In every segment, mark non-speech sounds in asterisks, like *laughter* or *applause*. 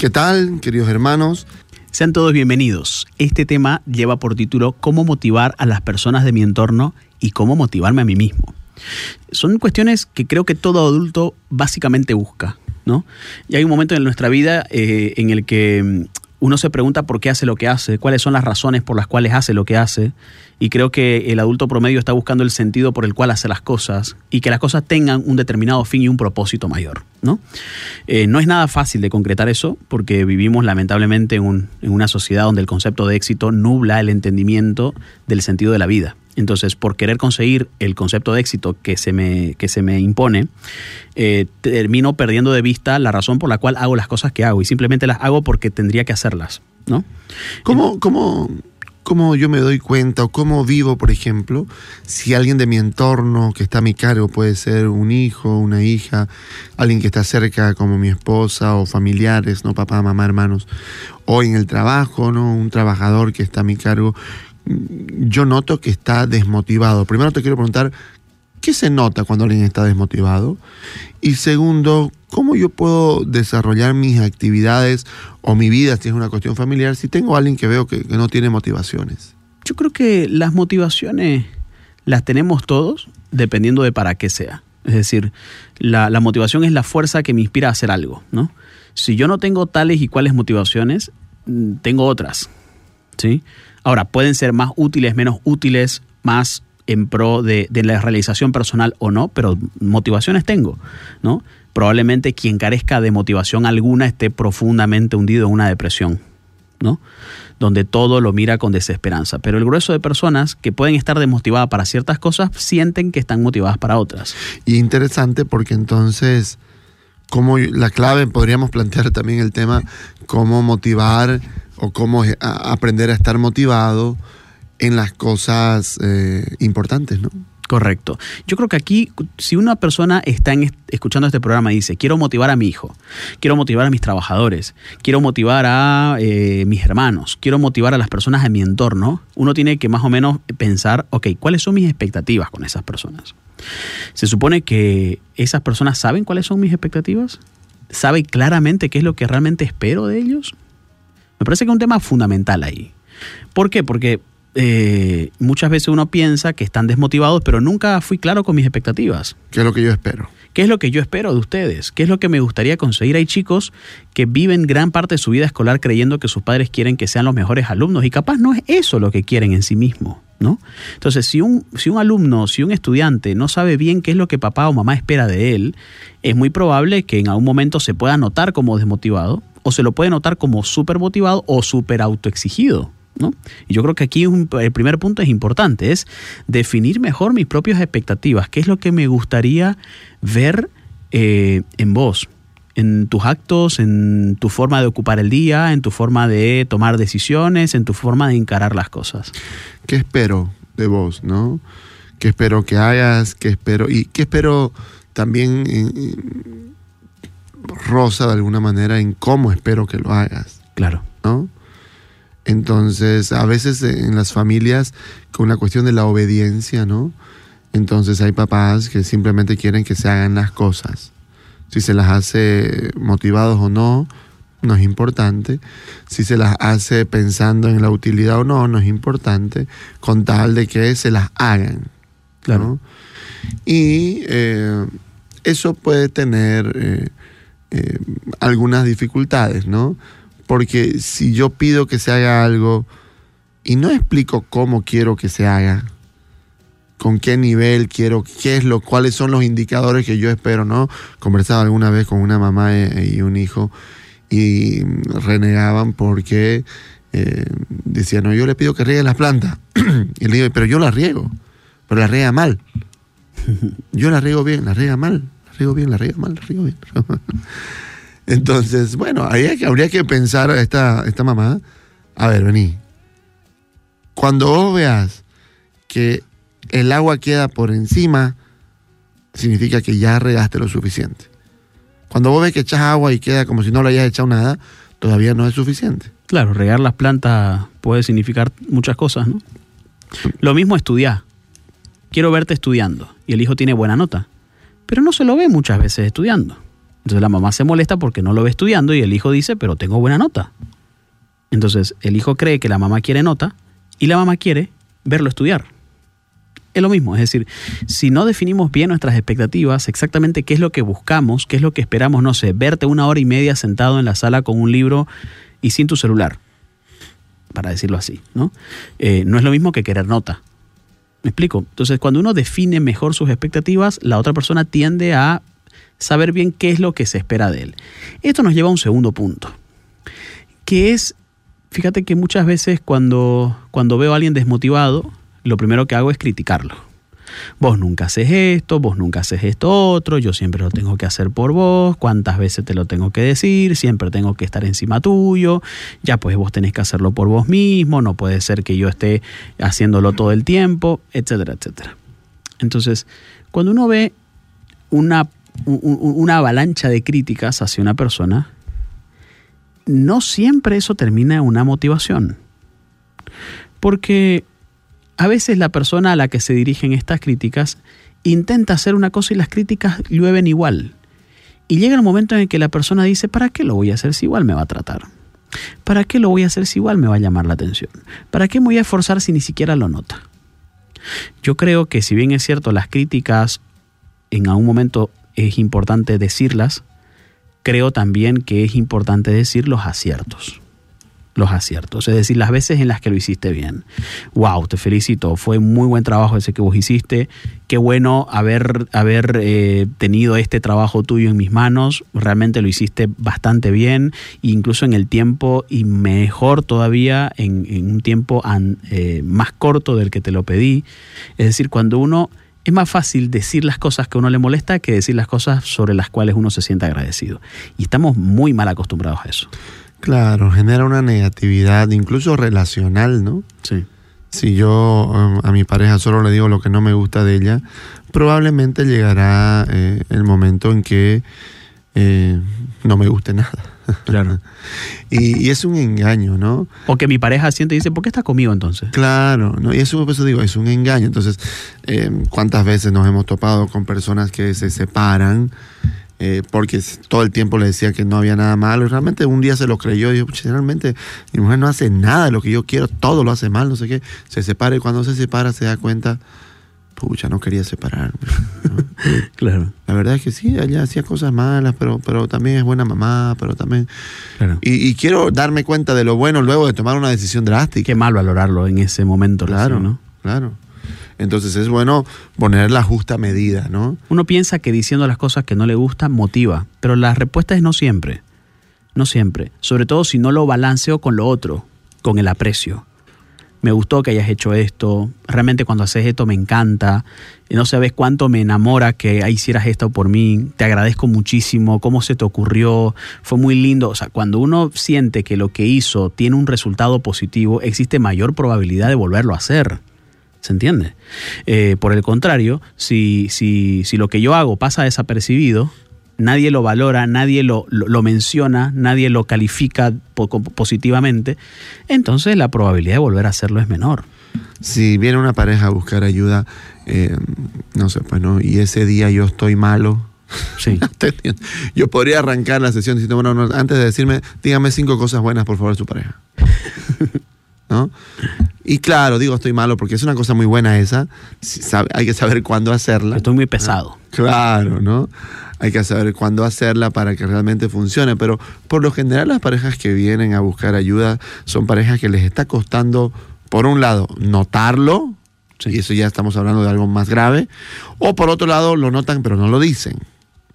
¿Qué tal, queridos hermanos? Sean todos bienvenidos. Este tema lleva por título Cómo motivar a las personas de mi entorno y cómo motivarme a mí mismo. Son cuestiones que creo que todo adulto básicamente busca, ¿no? Y hay un momento en nuestra vida eh, en el que mm, uno se pregunta por qué hace lo que hace, cuáles son las razones por las cuales hace lo que hace, y creo que el adulto promedio está buscando el sentido por el cual hace las cosas y que las cosas tengan un determinado fin y un propósito mayor. ¿no? Eh, no es nada fácil de concretar eso porque vivimos lamentablemente en, en una sociedad donde el concepto de éxito nubla el entendimiento del sentido de la vida. Entonces, por querer conseguir el concepto de éxito que se me, que se me impone, eh, termino perdiendo de vista la razón por la cual hago las cosas que hago y simplemente las hago porque tendría que hacerlas. ¿no? ¿Cómo, cómo, cómo yo me doy cuenta o cómo vivo, por ejemplo, si alguien de mi entorno que está a mi cargo puede ser un hijo, una hija, alguien que está cerca como mi esposa o familiares, no papá, mamá, hermanos, o en el trabajo, no un trabajador que está a mi cargo, yo noto que está desmotivado. Primero te quiero preguntar, ¿qué se nota cuando alguien está desmotivado? Y segundo, ¿cómo yo puedo desarrollar mis actividades o mi vida, si es una cuestión familiar, si tengo a alguien que veo que, no tiene motivaciones? Yo creo que las motivaciones las tenemos todos, dependiendo de para qué sea. Es decir, la, la, motivación es la fuerza que me inspira a hacer algo, ¿no? Si yo no tengo tales y cuales motivaciones, mm, tengo otras, ¿sí? Ahora, pueden ser más útiles, menos útiles, más en pro de, la realización personal o no, pero motivaciones tengo, ¿no? Probablemente quien carezca de motivación alguna esté profundamente hundido en una depresión, ¿no? Donde todo lo mira con desesperanza. Pero el grueso de personas que pueden estar desmotivadas para ciertas cosas sienten que están motivadas para otras. Y interesante porque entonces, como la clave, podríamos plantear también el tema, cómo motivar o cómo aprender a estar motivado en las cosas eh, importantes, ¿no? Correcto. Yo creo que aquí, si una persona está escuchando este programa y dice, quiero motivar a mi hijo, quiero motivar a mis trabajadores, quiero motivar a eh, mis hermanos, quiero motivar a las personas de mi entorno, uno tiene que más o menos pensar, ok, ¿cuáles son mis expectativas con esas personas? Se supone que esas personas saben cuáles son mis expectativas, saben claramente qué es lo que realmente espero de ellos. Me parece que es un tema fundamental ahí. ¿Por qué? Porque eh, muchas veces uno piensa que están desmotivados, pero nunca fui claro con mis expectativas. ¿Qué es lo que yo espero? ¿Qué es lo que yo espero de ustedes? ¿Qué es lo que me gustaría conseguir? Hay chicos que viven gran parte de su vida escolar creyendo que sus padres quieren que sean los mejores alumnos y capaz no es eso lo que quieren en sí mismo, ¿no? Entonces, si un, si un alumno, si un estudiante no sabe bien qué es lo que papá o mamá espera de él, es muy probable que en algún momento se pueda notar como desmotivado o se lo puede notar como súper motivado o súper autoexigido. Y yo creo que aquí el primer punto es importante, es definir mejor mis propias expectativas, qué es lo que me gustaría ver eh, en vos, en tus actos, en tu forma de ocupar el día, en tu forma de tomar decisiones, en tu forma de encarar las cosas. ¿Qué espero de vos, no? ¿Qué espero que hagas? ¿Qué espero? Y qué espero también, Rosa, de alguna manera, en cómo espero que lo hagas. Claro. ¿No? Entonces, a veces en las familias, con la cuestión de la obediencia, ¿no? Entonces hay papás que simplemente quieren que se hagan las cosas. Si se las hace motivados o no, no es importante. Si se las hace pensando en la utilidad o no, no es importante, con tal de que se las hagan. Claro. Y eh, eso puede tener eh, eh, algunas dificultades, ¿no? Porque si yo pido que se haga algo y no explico cómo quiero que se haga, con qué nivel quiero, qué es lo, cuáles son los indicadores que yo espero, ¿no? Conversaba alguna vez con una mamá e, y un hijo y renegaban porque eh, decían, no, yo le pido que riegue las plantas. *clears throat* y le digo, pero yo la riego, pero la riega mal. *laughs* Yo la riego bien, la riega mal, riego bien, la riega mal, la riego bien. *laughs* Entonces, bueno, habría que pensar a esta, esta mamá, a ver, vení, cuando vos veas que el agua queda por encima, significa que ya regaste lo suficiente. Cuando vos ves que echas agua y queda como si no le hayas echado nada, todavía no es suficiente. Claro, regar las plantas puede significar muchas cosas, ¿no? Lo mismo estudiar. Quiero verte estudiando y el hijo tiene buena nota, pero no se lo ve muchas veces estudiando. Entonces la mamá se molesta porque no lo ve estudiando y el hijo dice, pero tengo buena nota. Entonces el hijo cree que la mamá quiere nota y la mamá quiere verlo estudiar. Es lo mismo, es decir, si no definimos bien nuestras expectativas, exactamente qué es lo que buscamos, qué es lo que esperamos, no sé, verte una hora y media sentado en la sala con un libro y sin tu celular, para decirlo así, ¿no? Eh, no es lo mismo que querer nota. ¿Me explico? Entonces, cuando uno define mejor sus expectativas, la otra persona tiende a saber bien qué es lo que se espera de él. Esto nos lleva a un segundo punto, que es, fíjate que muchas veces cuando, cuando veo a alguien desmotivado, lo primero que hago es criticarlo. Vos nunca haces esto, vos nunca haces esto otro, yo siempre lo tengo que hacer por vos, cuántas veces te lo tengo que decir, siempre tengo que estar encima tuyo, ya pues vos tenés que hacerlo por vos mismo, no puede ser que yo esté haciéndolo todo el tiempo, etcétera, etcétera. Entonces, cuando uno ve una, una avalancha de críticas hacia una persona, no siempre eso termina en una motivación. Porque a veces la persona a la que se dirigen estas críticas intenta hacer una cosa y las críticas llueven igual. Y llega el momento en el que la persona dice, ¿para qué lo voy a hacer si igual me va a tratar? ¿Para qué lo voy a hacer si igual me va a llamar la atención? ¿Para qué me voy a esforzar si ni siquiera lo nota? Yo creo que si bien es cierto las críticas en algún momento es importante decirlas, creo también que es importante decir los aciertos los aciertos, es decir, las veces en las que lo hiciste bien. Wow, te felicito, fue muy buen trabajo ese que vos hiciste, qué bueno haber, haber eh, tenido este trabajo tuyo en mis manos, realmente lo hiciste bastante bien, incluso en el tiempo y mejor todavía en, un tiempo eh, más corto del que te lo pedí. Es decir, cuando uno es más fácil decir las cosas que a uno le molesta que decir las cosas sobre las cuales uno se siente agradecido. Y estamos muy mal acostumbrados a eso. Claro, genera una negatividad, incluso relacional, ¿no? Sí. Si yo um, a mi pareja solo le digo lo que no me gusta de ella, probablemente llegará eh, el momento en que eh, no me guste nada. Claro. *laughs* y, es un engaño, ¿no? O que mi pareja siente y dice, ¿por qué está conmigo entonces? Claro, ¿no? y eso, eso digo, es un engaño. Entonces, eh, ¿cuántas veces nos hemos topado con personas que se separan? Eh, porque todo el tiempo le decía que no había nada malo. Y realmente un día se lo creyó y dijo, realmente mi mujer no hace nada de lo que yo quiero, todo lo hace mal, no sé qué. Se separa y cuando se separa se da cuenta, pucha, no quería separarme. *laughs* claro. La verdad es que sí, ella hacía cosas malas, pero, pero también es buena mamá, pero también... Claro. Y, quiero darme cuenta de lo bueno luego de tomar una decisión drástica. Qué mal valorarlo en ese momento. Claro, ¿no? Claro. Entonces es bueno poner la justa medida, ¿no? Uno piensa que diciendo las cosas que no le gustan motiva, pero la respuesta es no siempre. No siempre. Sobre todo si no lo balanceo con lo otro, con el aprecio. Me gustó que hayas hecho esto. Realmente cuando haces esto me encanta. No sabes cuánto me enamora que hicieras esto por mí. Te agradezco muchísimo. ¿Cómo se te ocurrió? Fue muy lindo. O sea, cuando uno siente que lo que hizo tiene un resultado positivo, existe mayor probabilidad de volverlo a hacer. ¿Se entiende? Eh, por el contrario, si, si, si, lo que yo hago pasa desapercibido, nadie lo valora, nadie lo, lo, menciona, nadie lo califica positivamente, entonces la probabilidad de volver a hacerlo es menor. Si viene una pareja a buscar ayuda, eh, no sé, pues no, y ese día yo estoy malo, Sí. *laughs* Yo podría arrancar la sesión diciendo, bueno, antes de decirme, dígame cinco cosas buenas, por favor, de su pareja. *laughs* ¿No? Y claro, digo estoy malo porque es una cosa muy buena esa. hay que saber cuándo hacerla. Estoy muy pesado. Claro, ¿no? Hay que saber cuándo hacerla para que realmente funcione. Pero por lo general las parejas que vienen a buscar ayuda son parejas que les está costando, por un lado, notarlo, y eso ya estamos hablando de algo más grave, o por otro lado lo notan pero no lo dicen.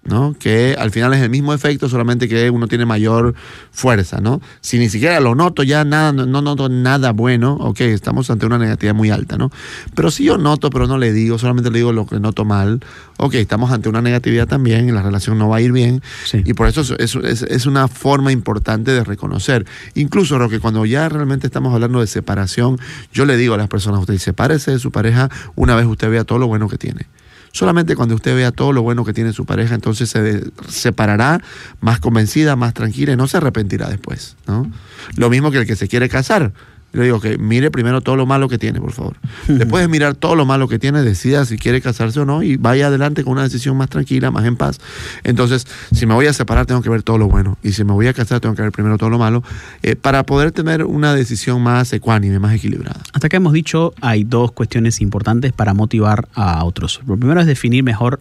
¿No? Que al final es el mismo efecto, solamente que uno tiene mayor fuerza, ¿no? Si ni siquiera lo noto ya nada, no noto nada bueno, ok, estamos ante una negatividad muy alta, ¿no? Pero si yo noto, pero no le digo, solamente le digo lo que noto mal, ok, estamos ante una negatividad también, y la relación no va a ir bien, y por eso es, es, es, una forma importante de reconocer. Incluso, lo que cuando ya realmente estamos hablando de separación, yo le digo a las personas, usted sepárese de su pareja una vez usted vea todo lo bueno que tiene. Solamente cuando usted vea todo lo bueno que tiene su pareja, entonces se separará más convencida, más tranquila y no se arrepentirá después. ¿no? Lo mismo que el que se quiere casar. Le digo que mire primero todo lo malo que tiene, por favor. *laughs* Después de mirar todo lo malo que tiene, decida si quiere casarse o no y vaya adelante con una decisión más tranquila, más en paz. Entonces, si me voy a separar, tengo que ver todo lo bueno. Y si me voy a casar, tengo que ver primero todo lo malo eh, para poder tener una decisión más ecuánime, más equilibrada. Hasta que hemos dicho, hay dos cuestiones importantes para motivar a otros. Lo primero es definir mejor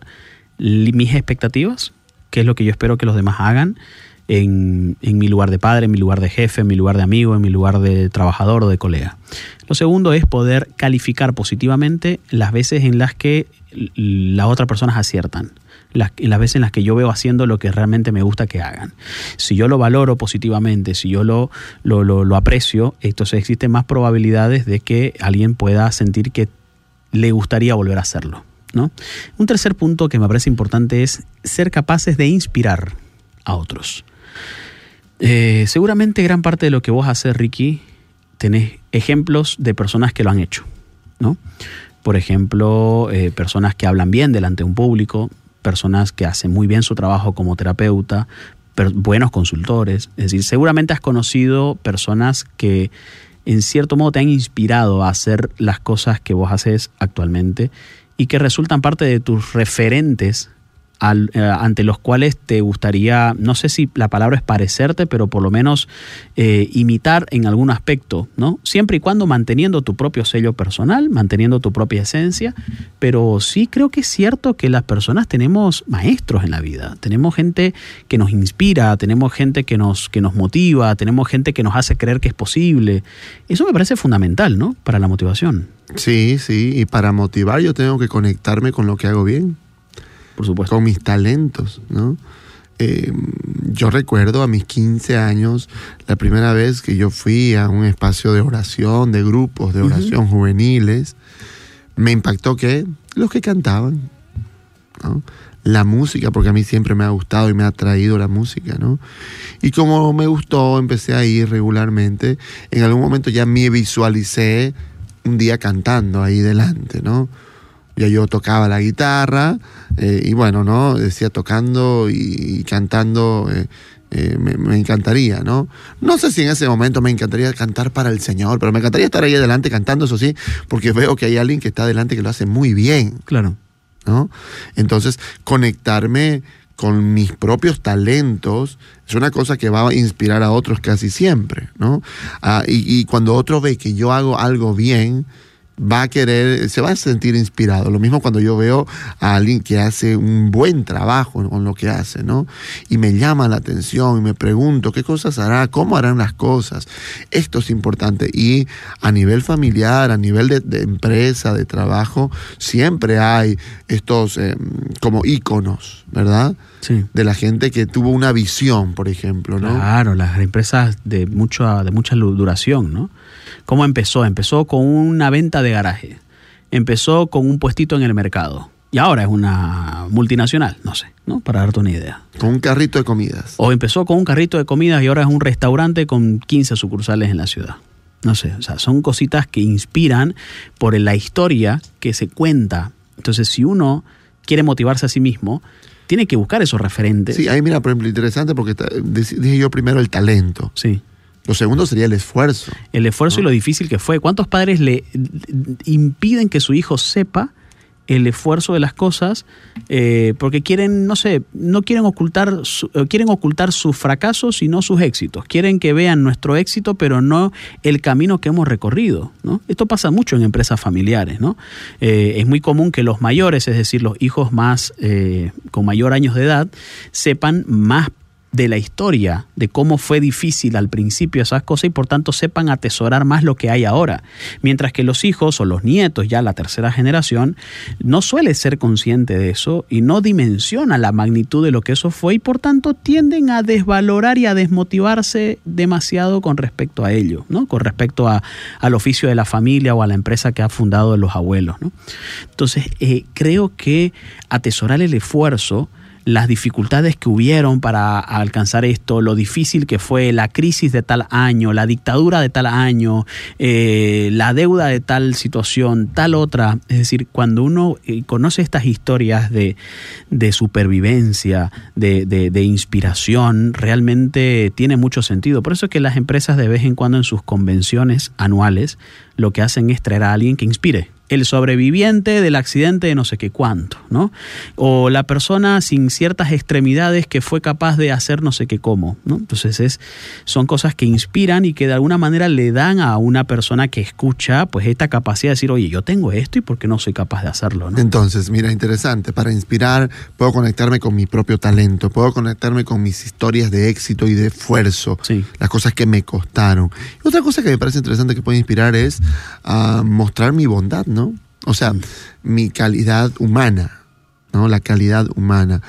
mis expectativas, qué es lo que yo espero que los demás hagan en, mi lugar de padre, en mi lugar de jefe, en mi lugar de amigo, en mi lugar de trabajador o de colega. Lo segundo es poder calificar positivamente las veces en las que las otras personas aciertan. Las, veces en las que yo veo haciendo lo que realmente me gusta que hagan. Si yo lo valoro positivamente, si yo lo aprecio, entonces existen más probabilidades de que alguien pueda sentir que le gustaría volver a hacerlo. ¿no? Un tercer punto que me parece importante es ser capaces de inspirar a otros. Eh, seguramente gran parte de lo que vos haces, Ricky, tenés ejemplos de personas que lo han hecho, ¿no? Por ejemplo, eh, personas que hablan bien delante de un público, personas que hacen muy bien su trabajo como terapeuta, buenos consultores. Es decir, seguramente has conocido personas que en cierto modo te han inspirado a hacer las cosas que vos haces actualmente y que resultan parte de tus referentes eh, ante los cuales te gustaría, no sé si la palabra es parecerte, pero por lo menos eh, imitar en algún aspecto, ¿no? Siempre y cuando manteniendo tu propio sello personal, manteniendo tu propia esencia, pero sí creo que es cierto que las personas tenemos maestros en la vida, tenemos gente que nos inspira, tenemos gente que nos, que nos motiva, tenemos gente que nos hace creer que es posible. Eso me parece fundamental, ¿no? Para la motivación. Sí, sí, y para motivar yo tengo que conectarme con lo que hago bien por supuesto. Con mis talentos, ¿no? Eh, yo recuerdo a mis 15 años, la primera vez que yo fui a un espacio de oración, de grupos de oración juveniles, me impactó que los que cantaban, ¿no? la música, porque a mí siempre me ha gustado y me ha atraído la música, ¿no? Y como me gustó, empecé a ir regularmente. En algún momento ya me visualicé un día cantando ahí delante, ¿no? Ya yo tocaba la guitarra eh, y bueno, ¿no? Decía tocando y, cantando. Eh, eh, me, encantaría, ¿no? No sé si en ese momento me encantaría cantar para el Señor, pero me encantaría estar ahí adelante cantando, eso sí, porque veo que hay alguien que está adelante que lo hace muy bien. Claro. ¿No? Entonces, conectarme con mis propios talentos es una cosa que va a inspirar a otros casi siempre, ¿no? Ah, y, y, cuando otro ve que yo hago algo bien, va a querer, se va a sentir inspirado. Lo mismo cuando yo veo a alguien que hace un buen trabajo con lo que hace, ¿no? Y me llama la atención y me pregunto qué cosas hará, cómo harán las cosas. Esto es importante. Y a nivel familiar, a nivel de, empresa, de trabajo, siempre hay estos eh, como íconos, ¿verdad? Sí. De la gente que tuvo una visión, por ejemplo, ¿no? Claro, las empresas de mucha, de mucha duración, ¿no? ¿Cómo empezó? Empezó con una venta de garaje. Empezó con un puestito en el mercado. Y ahora es una multinacional, no sé, ¿no? Para darte una idea. Con un carrito de comidas. O empezó con un carrito de comidas y ahora es un restaurante con 15 sucursales en la ciudad. No sé, o sea, son cositas que inspiran por la historia que se cuenta. Entonces, si uno quiere motivarse a sí mismo, tiene que buscar esos referentes. Sí, ahí mira, por ejemplo, interesante porque dije yo primero el talento. Sí. Lo segundo sería el esfuerzo. El esfuerzo y lo difícil que fue. ¿Cuántos padres le impiden que su hijo sepa el esfuerzo de las cosas eh, porque quieren, no sé, no quieren ocultar, eh, quieren ocultar sus fracasos y no sus éxitos. Quieren que vean nuestro éxito, pero no el camino que hemos recorrido. ¿no? Esto pasa mucho en empresas familiares. ¿no? Eh, es muy común que los mayores, es decir, los hijos más con mayor años de edad, sepan más de la historia, de cómo fue difícil al principio esas cosas y por tanto sepan atesorar más lo que hay ahora. Mientras que los hijos o los nietos, ya la tercera generación, no suele ser consciente de eso y no dimensiona la magnitud de lo que eso fue y por tanto tienden a desvalorar y a desmotivarse demasiado con respecto a ello, ¿no? con respecto a, al oficio de la familia o a la empresa que ha fundado los abuelos. ¿no? Entonces, eh, creo que atesorar el esfuerzo, las dificultades que hubieron para alcanzar esto, lo difícil que fue la crisis de tal año, la dictadura de tal año, eh, la deuda de tal situación, tal otra. Es decir, cuando uno eh, conoce estas historias de, de supervivencia, de, de, de, inspiración, realmente tiene mucho sentido. Por eso es que las empresas de vez en cuando en sus convenciones anuales lo que hacen es traer a alguien que inspire el sobreviviente del accidente de no sé qué cuánto, ¿no? O la persona sin ciertas extremidades que fue capaz de hacer no sé qué cómo, ¿no? Entonces es, son cosas que inspiran y que de alguna manera le dan a una persona que escucha pues esta capacidad de decir, oye, yo tengo esto y por qué no soy capaz de hacerlo, ¿no? Entonces, mira, interesante, para inspirar puedo conectarme con mi propio talento, puedo conectarme con mis historias de éxito y de esfuerzo, Sí. las cosas que me costaron. Y otra cosa que me parece interesante que puede inspirar es a mostrar mi bondad, ¿no? O sea, mi calidad humana, ¿no? La calidad humana.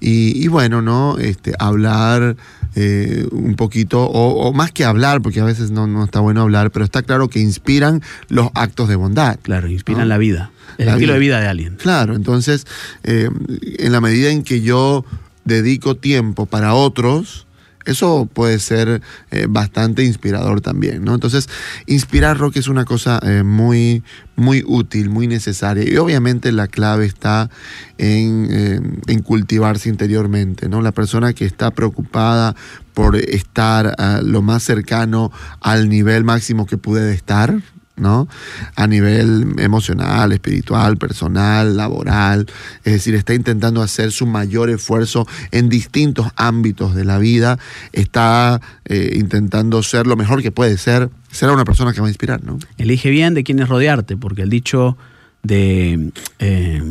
Y, y bueno, ¿no? Este, hablar eh, un poquito, o, o más que hablar, porque a veces no, no está bueno hablar, pero está claro que inspiran los actos de bondad. Claro, inspiran ¿no? la vida, el La estilo vida. de vida de alguien. Claro, entonces, eh, en la medida en que yo dedico tiempo para otros, eso puede ser eh, bastante inspirador también, ¿no? Entonces, inspirar rock es una cosa eh, muy, muy útil, muy necesaria. Y obviamente la clave está en, eh, en cultivarse interiormente, ¿no? La persona que está preocupada por estar ah, lo más cercano al nivel máximo que puede estar, ¿no? A nivel emocional, espiritual, personal, laboral. Es decir, está intentando hacer su mayor esfuerzo en distintos ámbitos de la vida. Está eh, intentando ser lo mejor que puede ser. Será una persona que va a inspirar, ¿no? Elige bien de quiénes rodearte, porque el dicho de eh,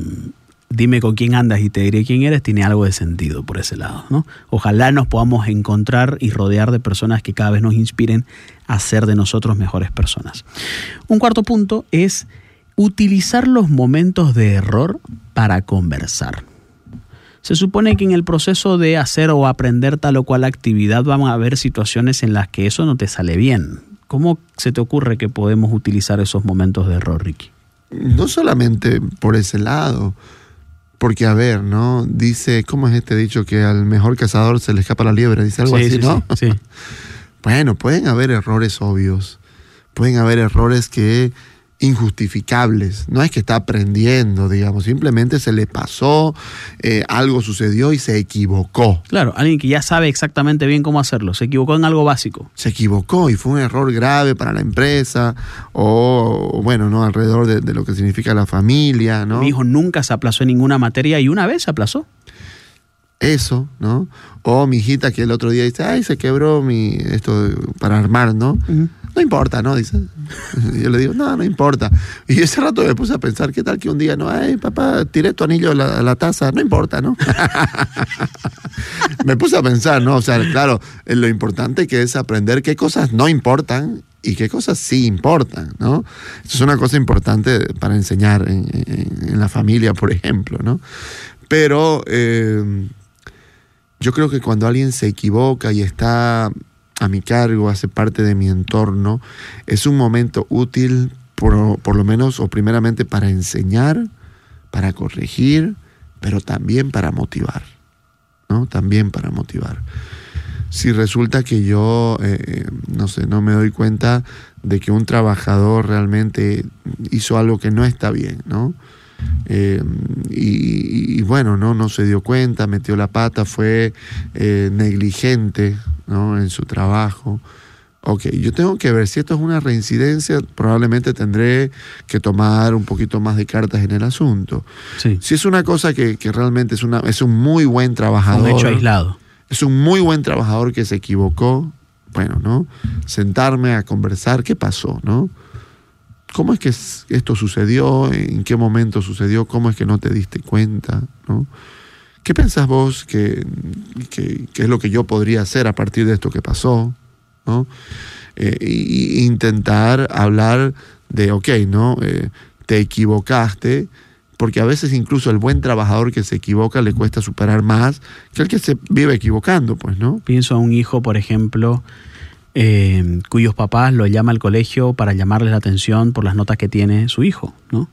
dime con quién andas y te diré quién eres tiene algo de sentido por ese lado. ¿no? Ojalá nos podamos encontrar y rodear de personas que cada vez nos inspiren a ser de nosotros mejores personas. Un cuarto punto es utilizar los momentos de error para conversar. Se supone que en el proceso de hacer o aprender tal o cual actividad van a haber situaciones en las que eso no te sale bien. ¿Cómo se te ocurre que podemos utilizar esos momentos de error, Ricky? No solamente por ese lado, porque a ver, ¿no? Dice, ¿cómo es este dicho que al mejor cazador se le escapa la liebre? Dice algo Sí, así, sí, ¿no? sí, sí. *laughs* Bueno, pueden haber errores obvios, pueden haber errores que injustificables. No es que está aprendiendo, digamos, simplemente se le pasó, eh, algo sucedió y se equivocó. Claro, alguien que ya sabe exactamente bien cómo hacerlo, se equivocó en algo básico. Se equivocó y fue un error grave para la empresa o, bueno, ¿no? Alrededor de, de lo que significa la familia, ¿no? Mi hijo nunca se aplazó en ninguna materia y una vez se aplazó. Eso, ¿no? O mi hijita que el otro día dice, ay, se quebró mi esto para armar, ¿no? No importa, ¿no? Dice. *laughs* Yo le digo, no, no importa. Y ese rato me puse a pensar, ¿qué tal que un día no? Ay, papá, tiré tu anillo a la, taza. No importa, ¿no? *laughs* me puse a pensar, ¿no? O sea, claro, eh, lo importante que es aprender qué cosas no importan y qué cosas sí importan, ¿no? Es una cosa importante para enseñar en, en- en la familia, por ejemplo, ¿no? Pero eh, yo creo que cuando alguien se equivoca y está a mi cargo, hace parte de mi entorno, es un momento útil por, por lo menos o primeramente para enseñar, para corregir, pero también para motivar, ¿no? También para motivar. Si resulta que yo, eh, no sé, no me doy cuenta de que un trabajador realmente hizo algo que no está bien, ¿no? Eh, y, y bueno, ¿no? no se dio cuenta, metió la pata, fue eh, negligente ¿no? en su trabajo. Ok, yo tengo que ver si esto es una reincidencia, probablemente tendré que tomar un poquito más de cartas en el asunto. Sí. Si es una cosa que, que realmente es, una, es un muy buen trabajador, Un hecho aislado. es un muy buen trabajador que se equivocó, bueno, ¿no? Sentarme a conversar, ¿qué pasó, no? ¿Cómo es que es- esto sucedió? ¿En qué momento sucedió? ¿Cómo es que no te diste cuenta? ¿no? ¿qué pensás vos que, que, es lo que yo podría hacer a partir de esto que pasó? ¿no? Eh, intentar hablar de, ok, ¿no? Eh, te equivocaste, porque a veces incluso el buen trabajador que se equivoca le cuesta superar más que el que se vive equivocando, pues, ¿no? Pienso a un hijo, por ejemplo, eh, cuyos papás lo llama al colegio para llamarles la atención por las notas que tiene su hijo, ¿no?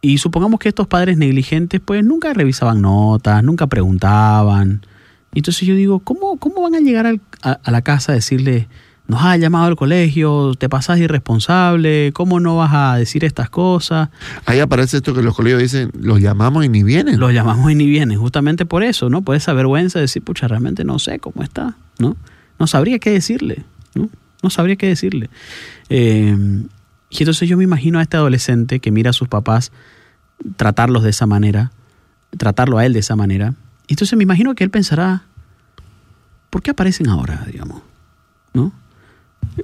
Y supongamos que estos padres negligentes, pues nunca revisaban notas, nunca preguntaban. Y entonces yo digo, ¿cómo, cómo van a llegar al- a, a la casa a decirle, nos ha llamado al colegio, te pasás irresponsable, ¿cómo no vas a decir estas cosas? Ahí aparece esto que los colegios dicen, los llamamos y ni vienen. Los llamamos y ni vienen, justamente por eso, ¿no? Por esa vergüenza de decir, pucha, realmente no sé cómo está, ¿no? No sabría qué decirle, ¿no? No sabría qué decirle. Eh, y entonces yo me imagino a este adolescente que mira a sus papás tratarlos de esa manera, tratarlo a él de esa manera. Y entonces me imagino que él pensará, ¿por qué aparecen ahora, digamos? ¿No?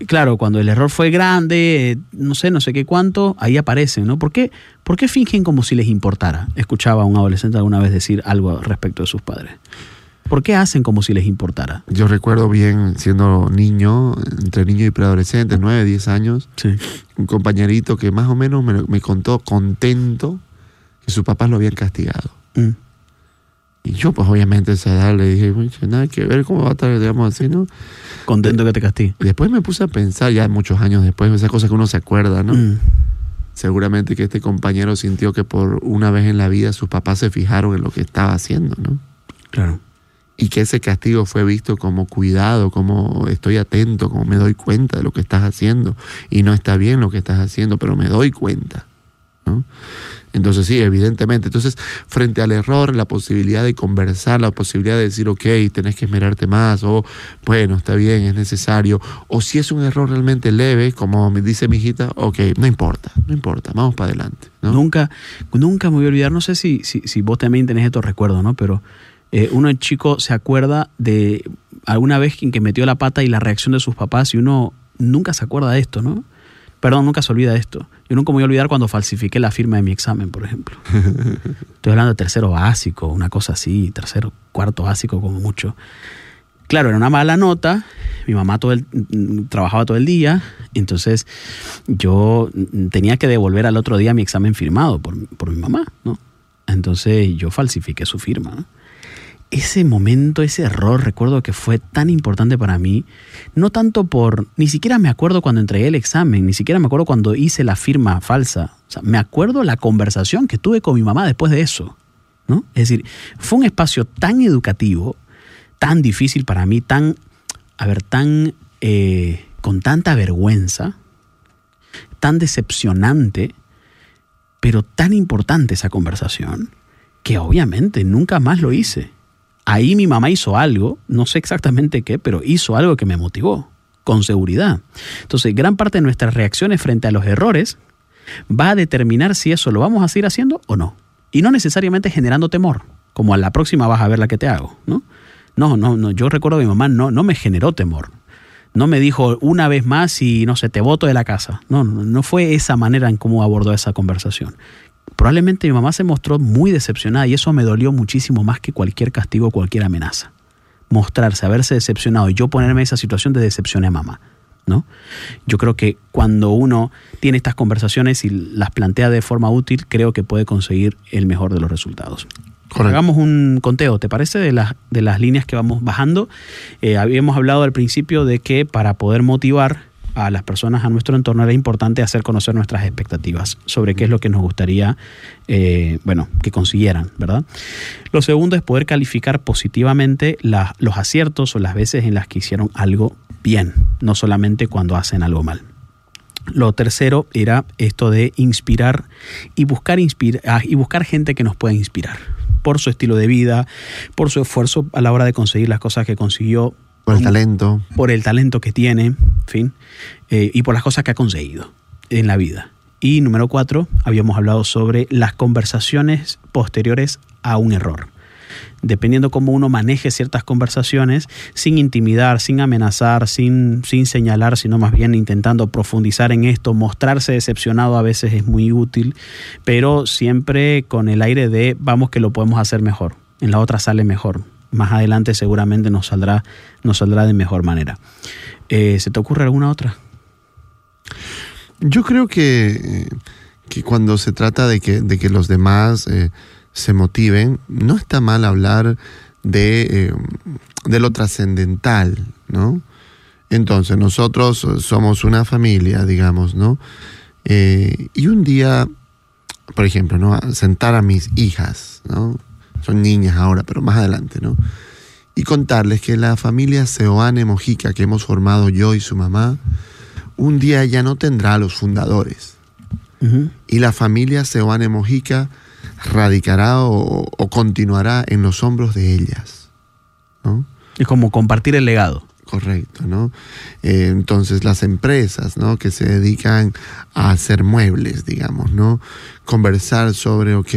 Claro, cuando el error fue grande, eh, no sé, no sé qué cuánto, ahí aparecen, ¿no? ¿Por qué, ¿Por qué fingen como si les importara? Escuchaba a un adolescente alguna vez decir algo respecto de sus padres. ¿Por qué hacen como si les importara? Yo recuerdo bien siendo niño, entre niño y preadolescente, 9, 10 años, Sí. un compañerito que más o menos me, me contó contento que sus papás lo habían castigado. Mm. Y yo, pues obviamente a esa edad le dije, "Uy, nada que ver, ¿cómo va a estar, digamos así, no? Contento que te castigue. Después me puse a pensar, ya muchos años después, esas cosas que uno se acuerda, ¿no? Mm. Seguramente que este compañero sintió que por una vez en la vida sus papás se fijaron en lo que estaba haciendo, ¿no? Claro. Y que ese castigo fue visto como cuidado, como estoy atento, como me doy cuenta de lo que estás haciendo. Y no está bien lo que estás haciendo, pero me doy cuenta. ¿no? Entonces sí, evidentemente. Entonces, frente al error, la posibilidad de conversar, la posibilidad de decir, ok, tenés que esmerarte más, o bueno, está bien, es necesario. O si es un error realmente leve, como me dice mi hijita, ok, no importa, no importa, vamos para adelante. Nunca, nunca me voy a olvidar, no sé si, si, si vos también tenés estos recuerdos, ¿no? Pero eh, uno de chico se acuerda de alguna vez en que metió la pata y la reacción de sus papás y uno nunca se acuerda de esto, ¿no? Perdón, nunca se olvida de esto. Yo nunca me voy a olvidar cuando falsifiqué la firma de mi examen, por ejemplo. *laughs* Estoy hablando de tercero básico, una cosa así, tercero, cuarto básico como mucho. Claro, era una mala nota. Mi mamá todo el, mm, trabajaba todo el día, entonces yo mm, tenía que devolver al otro día mi examen firmado por, por mi mamá, ¿no? Entonces yo falsifiqué su firma. ¿no? Ese momento, ese error, recuerdo que fue tan importante para mí, no tanto por, ni siquiera me acuerdo cuando entregué el examen, ni siquiera me acuerdo cuando hice la firma falsa. O sea, me acuerdo la conversación que tuve con mi mamá después de eso. ¿no? Es decir, fue un espacio tan educativo, tan difícil para mí, tan, a ver, tan, eh, con tanta vergüenza, tan decepcionante, pero tan importante esa conversación, que obviamente nunca más lo hice. Ahí mi mamá hizo algo, no sé exactamente qué, pero hizo algo que me motivó, con seguridad. Entonces, gran parte de nuestras reacciones frente a los errores va a determinar si eso lo vamos a seguir haciendo o no. Y no necesariamente generando temor, como a la próxima vas a ver la que te hago, ¿no? No, no, no. Yo recuerdo a mi mamá no, no me generó temor. No me dijo una vez más y no sé, te voto de la casa. No, no, no fue esa manera en cómo abordó esa conversación. Probablemente mi mamá se mostró muy decepcionada y eso me dolió muchísimo más que cualquier castigo o cualquier amenaza. Mostrarse, haberse decepcionado y yo ponerme en esa situación de decepcioné a mamá. ¿no? Yo creo que cuando uno tiene estas conversaciones y las plantea de forma útil, creo que puede conseguir el mejor de los resultados. Correcto. Hagamos un conteo, ¿te parece? De las, de las líneas que vamos bajando. Eh, habíamos hablado al principio de que para poder motivar a las personas a nuestro entorno era importante hacer conocer nuestras expectativas sobre qué es lo que nos gustaría, eh, bueno, que consiguieran, ¿verdad? Lo segundo es poder calificar positivamente los aciertos o las veces en las que hicieron algo bien, no solamente cuando hacen algo mal. Lo tercero era esto de inspirar y buscar, inspira- ah, y buscar gente que nos pueda inspirar por su estilo de vida, por su esfuerzo a la hora de conseguir las cosas que consiguió, Por el talento. por el talento que tiene, en fin, eh, y por las cosas que ha conseguido en la vida. Y número cuatro, habíamos hablado sobre las conversaciones posteriores a un error. Dependiendo cómo uno maneje ciertas conversaciones, sin intimidar, sin amenazar, sin, sin señalar, sino más bien intentando profundizar en esto, mostrarse decepcionado a veces es muy útil, pero siempre con el aire de vamos que lo podemos hacer mejor. en la otra sale mejor. Más adelante seguramente nos saldrá, nos saldrá de mejor manera. Eh, ¿Se te ocurre alguna otra? Yo creo que, que cuando se trata de que, de que los demás eh, se motiven, no está mal hablar de, eh, de lo trascendental, ¿no? Entonces, nosotros somos una familia, digamos, ¿no? y un día, por ejemplo, ¿no? Sentar a mis hijas, ¿no? Son niñas ahora, pero más adelante, ¿no? Y contarles que la familia Seoane Mojica que hemos formado yo y su mamá, un día ya no tendrá a los fundadores. Y la familia Seoane Mojica radicará o, continuará en los hombros de ellas. ¿no? Es como compartir el legado. Correcto, ¿no? Eh, entonces las empresas, ¿no? Que se dedican a hacer muebles, digamos, ¿no? Conversar sobre, ok,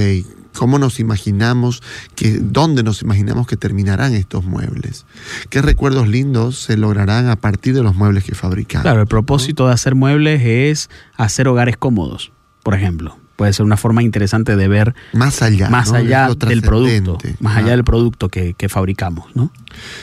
cómo nos imaginamos que, dónde nos imaginamos que terminarán estos muebles. ¿Qué recuerdos lindos se lograrán a partir de los muebles que fabricamos? Claro, el propósito de hacer muebles es hacer hogares cómodos, por ejemplo puede ser una forma interesante de ver más allá, más allá del producto, más allá del producto que, que, fabricamos, ¿no?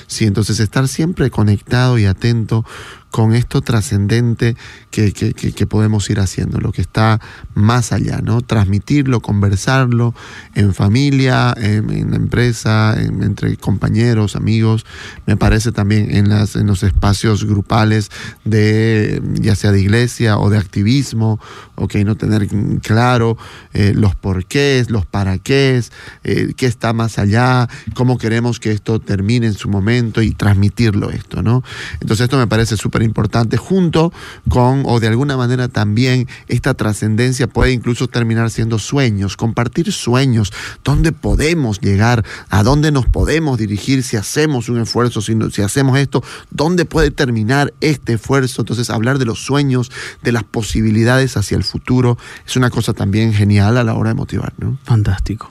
Sí, entonces estar siempre conectado y atento con esto trascendente que, podemos ir haciendo, lo que está más allá, ¿no? Transmitirlo, conversarlo en familia, en, la empresa, entre compañeros, amigos, me parece también en, las, en los espacios grupales de, ya sea de iglesia o de activismo, ok, no tener claro eh, los porqués, los para qué, eh, qué está más allá, cómo queremos que esto termine en su momento y transmitirlo esto, ¿no? Entonces esto me parece súper importante, junto con, o de alguna manera también, esta trascendencia puede incluso terminar siendo sueños, compartir sueños, dónde podemos llegar, a dónde nos podemos dirigir si hacemos un esfuerzo, si, si hacemos esto, dónde puede terminar este esfuerzo. Entonces, hablar de los sueños, de las posibilidades hacia el futuro, es una cosa también genial a la hora de motivar, ¿no? Fantástico.